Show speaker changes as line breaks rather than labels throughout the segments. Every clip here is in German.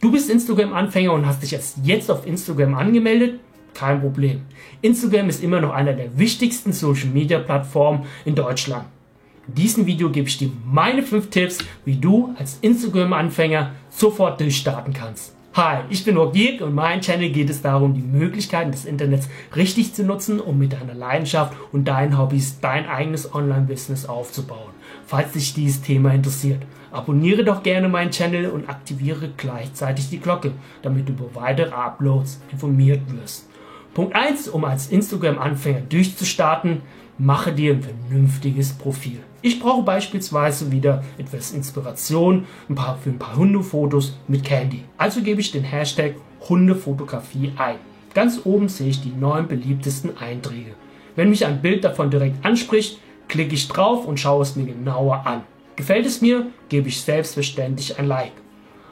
Du bist Instagram-Anfänger und hast dich erst jetzt auf Instagram angemeldet? Kein Problem. Instagram ist immer noch einer der wichtigsten Social-Media-Plattformen in Deutschland. In diesem Video gebe ich dir meine 5 Tipps, wie du als Instagram-Anfänger sofort durchstarten kannst. Hi, ich bin Ogirk und mein Channel geht es darum, die Möglichkeiten des Internets richtig zu nutzen, um mit deiner Leidenschaft und deinen Hobbys dein eigenes Online-Business aufzubauen. Falls dich dieses Thema interessiert, abonniere doch gerne meinen Channel und aktiviere gleichzeitig die Glocke, damit du über weitere Uploads informiert wirst. Punkt 1, um als Instagram-Anfänger durchzustarten, mache dir ein vernünftiges Profil. Ich brauche beispielsweise wieder etwas Inspiration ein paar, für ein paar Hundefotos mit Candy. Also gebe ich den Hashtag Hundefotografie ein. Ganz oben sehe ich die neun beliebtesten Einträge. Wenn mich ein Bild davon direkt anspricht, klicke ich drauf und schaue es mir genauer an. Gefällt es mir, gebe ich selbstverständlich ein Like.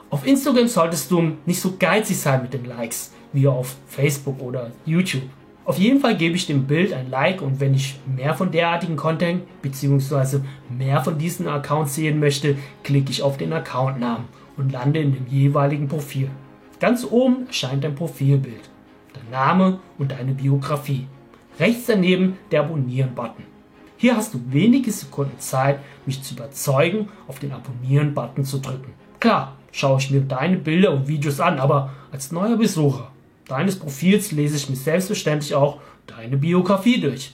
Auf Instagram solltest du nicht so geizig sein mit den Likes wie auf Facebook oder YouTube. Auf jeden Fall gebe ich dem Bild ein Like und wenn ich mehr von derartigen Content bzw. mehr von diesen Accounts sehen möchte, klicke ich auf den Accountnamen und lande in dem jeweiligen Profil. Ganz oben erscheint dein Profilbild, dein Name und deine Biografie. Rechts daneben der Abonnieren-Button. Hier hast du wenige Sekunden Zeit, mich zu überzeugen, auf den Abonnieren-Button zu drücken. Klar, schaue ich mir deine Bilder und Videos an, aber als neuer Besucher deines Profils lese ich mir selbstverständlich auch deine Biografie durch.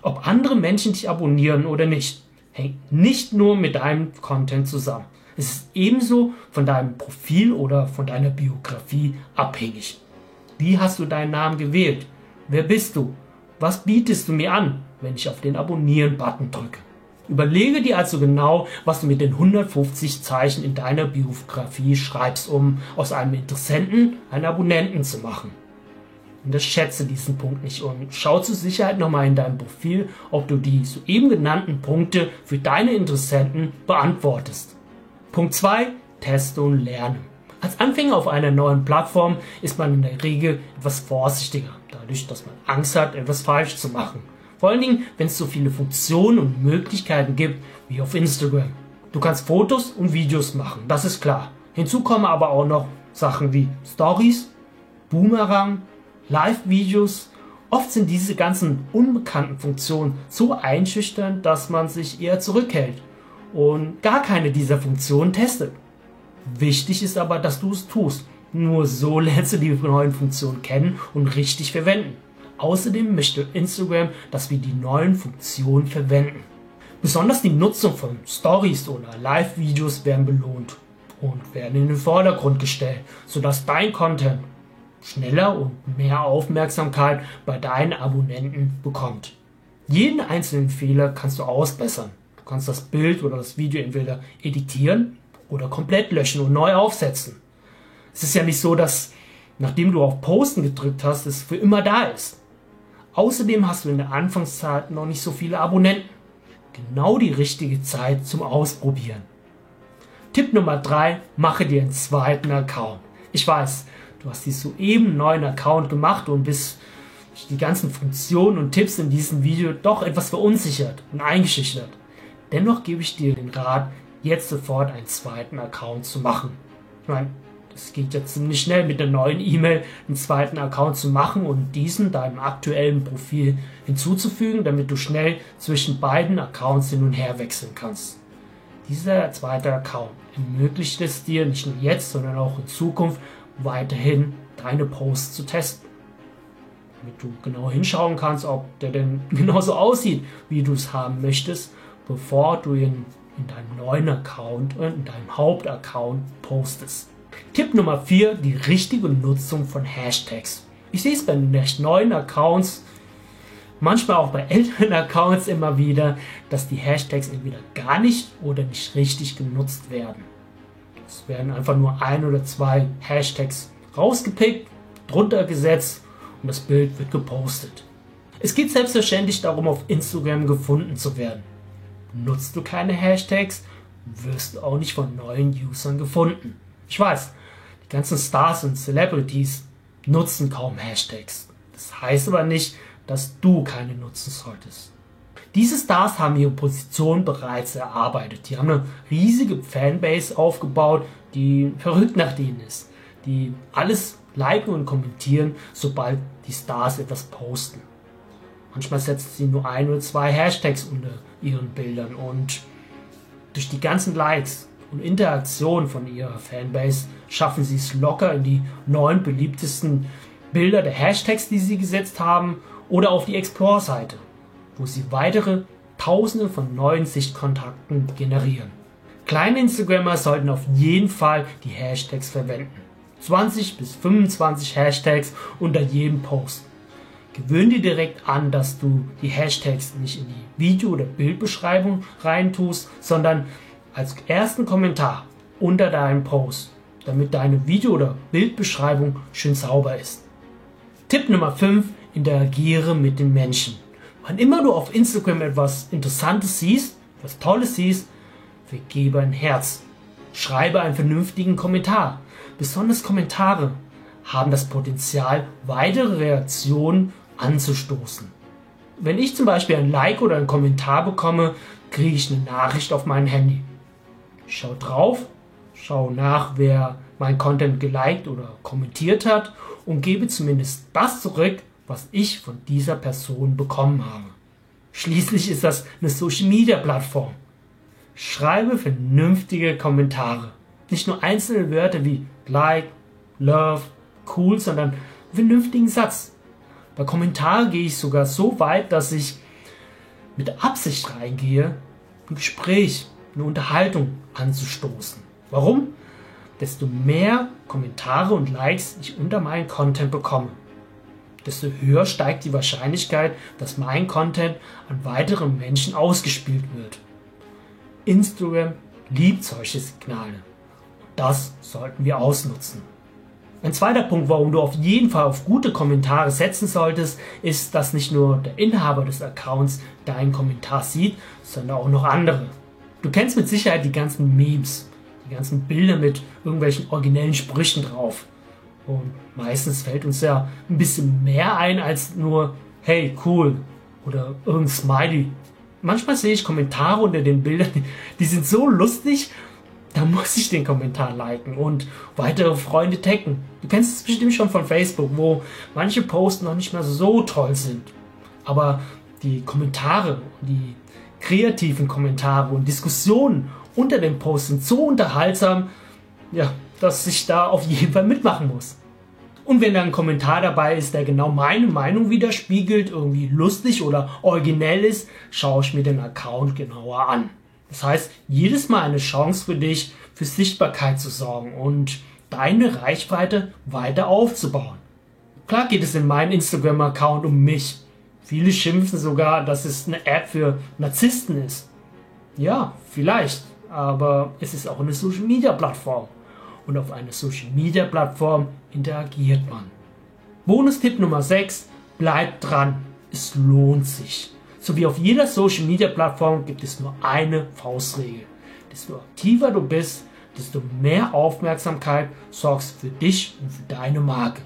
Ob andere Menschen dich abonnieren oder nicht, hängt nicht nur mit deinem Content zusammen. Es ist ebenso von deinem Profil oder von deiner Biografie abhängig. Wie hast du deinen Namen gewählt? Wer bist du? Was bietest du mir an, wenn ich auf den Abonnieren-Button drücke? Überlege dir also genau, was du mit den 150 Zeichen in deiner Biografie schreibst, um aus einem Interessenten einen Abonnenten zu machen. Unterschätze diesen Punkt nicht und schau zur Sicherheit nochmal in deinem Profil, ob du die soeben genannten Punkte für deine Interessenten beantwortest. Punkt 2. Teste und lerne. Als Anfänger auf einer neuen Plattform ist man in der Regel etwas vorsichtiger, dadurch, dass man Angst hat, etwas falsch zu machen. Vor allen Dingen, wenn es so viele Funktionen und Möglichkeiten gibt wie auf Instagram. Du kannst Fotos und Videos machen, das ist klar. Hinzu kommen aber auch noch Sachen wie Stories, Boomerang, Live-Videos. Oft sind diese ganzen unbekannten Funktionen so einschüchternd, dass man sich eher zurückhält und gar keine dieser Funktionen testet. Wichtig ist aber, dass du es tust. Nur so lernst du die neuen Funktionen kennen und richtig verwenden. Außerdem möchte Instagram, dass wir die neuen Funktionen verwenden. Besonders die Nutzung von Stories oder Live-Videos werden belohnt und werden in den Vordergrund gestellt, sodass dein Content schneller und mehr Aufmerksamkeit bei deinen Abonnenten bekommt. Jeden einzelnen Fehler kannst du ausbessern. Du kannst das Bild oder das Video entweder editieren oder komplett löschen und neu aufsetzen. Es ist ja nicht so, dass nachdem du auf Posten gedrückt hast, es für immer da ist. Außerdem hast du in der Anfangszeit noch nicht so viele Abonnenten. Genau die richtige Zeit zum Ausprobieren. Tipp Nummer 3, mache dir einen zweiten Account. Ich weiß, du hast dir soeben einen neuen Account gemacht und bist die ganzen Funktionen und Tipps in diesem Video doch etwas verunsichert und eingeschüchtert. Dennoch gebe ich dir den Rat, jetzt sofort einen zweiten Account zu machen. Ich meine, es geht ja ziemlich schnell mit der neuen E-Mail einen zweiten Account zu machen und diesen deinem aktuellen Profil hinzuzufügen, damit du schnell zwischen beiden Accounts hin und her wechseln kannst. Dieser zweite Account ermöglicht es dir nicht nur jetzt, sondern auch in Zukunft weiterhin deine Posts zu testen. Damit du genau hinschauen kannst, ob der denn genauso aussieht, wie du es haben möchtest, bevor du ihn in deinem neuen Account, in deinem Hauptaccount postest. Tipp Nummer 4, die richtige Nutzung von Hashtags. Ich sehe es bei recht neuen Accounts, manchmal auch bei älteren Accounts immer wieder, dass die Hashtags entweder gar nicht oder nicht richtig genutzt werden. Es werden einfach nur ein oder zwei Hashtags rausgepickt, drunter gesetzt und das Bild wird gepostet. Es geht selbstverständlich darum, auf Instagram gefunden zu werden. Nutzt du keine Hashtags, wirst du auch nicht von neuen Usern gefunden. Ich weiß, die ganzen Stars und Celebrities nutzen kaum Hashtags. Das heißt aber nicht, dass du keine nutzen solltest. Diese Stars haben ihre Position bereits erarbeitet. Die haben eine riesige Fanbase aufgebaut, die verrückt nach denen ist. die alles liken und kommentieren, sobald die Stars etwas posten. Manchmal setzen sie nur ein oder zwei Hashtags unter ihren Bildern und durch die ganzen Likes und Interaktionen von ihrer Fanbase schaffen sie es locker in die neun beliebtesten Bilder der Hashtags, die sie gesetzt haben, oder auf die Explore-Seite, wo sie weitere Tausende von neuen Sichtkontakten generieren. Kleine Instagrammer sollten auf jeden Fall die Hashtags verwenden. 20 bis 25 Hashtags unter jedem Post. Gewöhn dir direkt an, dass du die Hashtags nicht in die Video- oder Bildbeschreibung reintust, sondern als ersten Kommentar unter deinem Post, damit deine Video- oder Bildbeschreibung schön sauber ist. Tipp Nummer 5. Interagiere mit den Menschen. Wann immer du auf Instagram etwas Interessantes siehst, etwas Tolles siehst, vergebe ein Herz. Schreibe einen vernünftigen Kommentar. Besonders Kommentare haben das Potenzial, weitere Reaktionen anzustoßen. Wenn ich zum Beispiel ein Like oder einen Kommentar bekomme, kriege ich eine Nachricht auf mein Handy. Ich schaue drauf, schaue nach, wer mein Content geliked oder kommentiert hat und gebe zumindest das zurück, was ich von dieser Person bekommen habe. Schließlich ist das eine Social Media Plattform. Schreibe vernünftige Kommentare. Nicht nur einzelne Wörter wie like, love, cool, sondern einen vernünftigen Satz. Bei Kommentaren gehe ich sogar so weit, dass ich mit Absicht reingehe, ein Gespräch, eine Unterhaltung anzustoßen. Warum? Desto mehr Kommentare und Likes ich unter meinen Content bekomme, desto höher steigt die Wahrscheinlichkeit, dass mein Content an weiteren Menschen ausgespielt wird. Instagram liebt solche Signale. Das sollten wir ausnutzen. Ein zweiter Punkt, warum du auf jeden Fall auf gute Kommentare setzen solltest, ist, dass nicht nur der Inhaber des Accounts deinen Kommentar sieht, sondern auch noch andere. Du kennst mit Sicherheit die ganzen Memes, die ganzen Bilder mit irgendwelchen originellen Sprüchen drauf. Und meistens fällt uns ja ein bisschen mehr ein als nur, hey, cool oder irgendein Smiley. Manchmal sehe ich Kommentare unter den Bildern, die sind so lustig, da muss ich den Kommentar liken und weitere Freunde taggen. Du kennst es bestimmt schon von Facebook, wo manche Posts noch nicht mehr so toll sind. Aber die Kommentare, die kreativen Kommentare und Diskussionen unter dem Post sind so unterhaltsam, ja, dass ich da auf jeden Fall mitmachen muss. Und wenn da ein Kommentar dabei ist, der genau meine Meinung widerspiegelt, irgendwie lustig oder originell ist, schaue ich mir den Account genauer an. Das heißt, jedes Mal eine Chance für dich, für Sichtbarkeit zu sorgen und deine Reichweite weiter aufzubauen. Klar geht es in meinem Instagram-Account um mich. Viele schimpfen sogar, dass es eine App für Narzissten ist. Ja, vielleicht, aber es ist auch eine Social-Media-Plattform. Und auf einer Social-Media-Plattform interagiert man. Bonus-Tipp Nummer 6, bleib dran. Es lohnt sich. So wie auf jeder Social Media Plattform gibt es nur eine Faustregel. Desto aktiver du bist, desto mehr Aufmerksamkeit sorgst für dich und für deine Marke.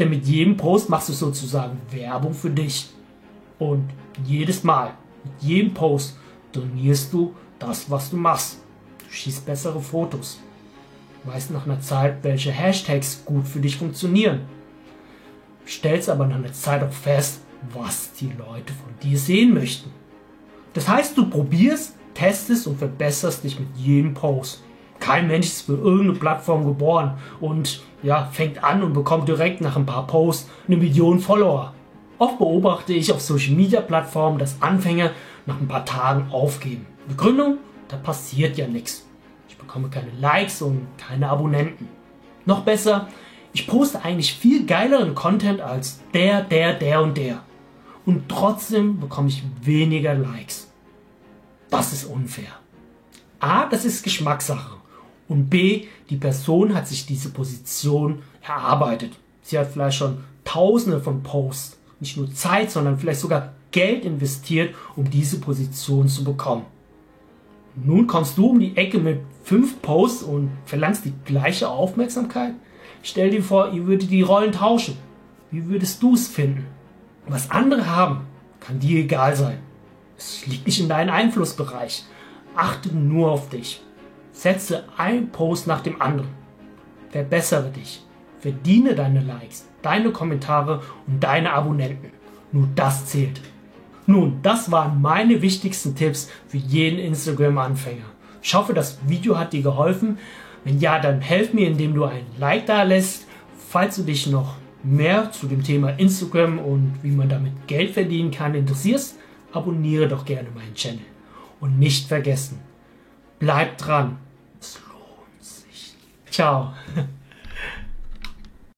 Denn mit jedem Post machst du sozusagen Werbung für dich. Und jedes Mal, mit jedem Post, donierst du das, was du machst. Du schießt bessere Fotos. Du weißt nach einer Zeit, welche Hashtags gut für dich funktionieren. Stellst aber nach einer Zeit auch fest, was die Leute von dir sehen möchten. Das heißt, du probierst, testest und verbesserst dich mit jedem Post. Kein Mensch ist für irgendeine Plattform geboren und ja, fängt an und bekommt direkt nach ein paar Posts eine Million Follower. Oft beobachte ich auf Social Media Plattformen, dass Anfänger nach ein paar Tagen aufgeben. Begründung, da passiert ja nichts. Ich bekomme keine Likes und keine Abonnenten. Noch besser, ich poste eigentlich viel geileren Content als der, der, der und der und trotzdem bekomme ich weniger Likes. Das ist unfair. A, das ist Geschmackssache. Und B, die Person hat sich diese Position erarbeitet. Sie hat vielleicht schon tausende von Posts, nicht nur Zeit, sondern vielleicht sogar Geld investiert, um diese Position zu bekommen. Nun kommst du um die Ecke mit fünf Posts und verlangst die gleiche Aufmerksamkeit? Stell dir vor, ihr würdet die Rollen tauschen. Wie würdest du es finden? Was andere haben, kann dir egal sein. Es liegt nicht in deinem Einflussbereich. Achte nur auf dich. Setze ein Post nach dem anderen. Verbessere dich. Verdiene deine Likes, deine Kommentare und deine Abonnenten. Nur das zählt. Nun, das waren meine wichtigsten Tipps für jeden Instagram-Anfänger. Ich hoffe, das Video hat dir geholfen. Wenn ja, dann helf mir, indem du ein Like da lässt. Falls du dich noch mehr zu dem Thema Instagram und wie man damit Geld verdienen kann interessierst, abonniere doch gerne meinen Channel. Und nicht vergessen, bleib dran. Es lohnt sich. Ciao.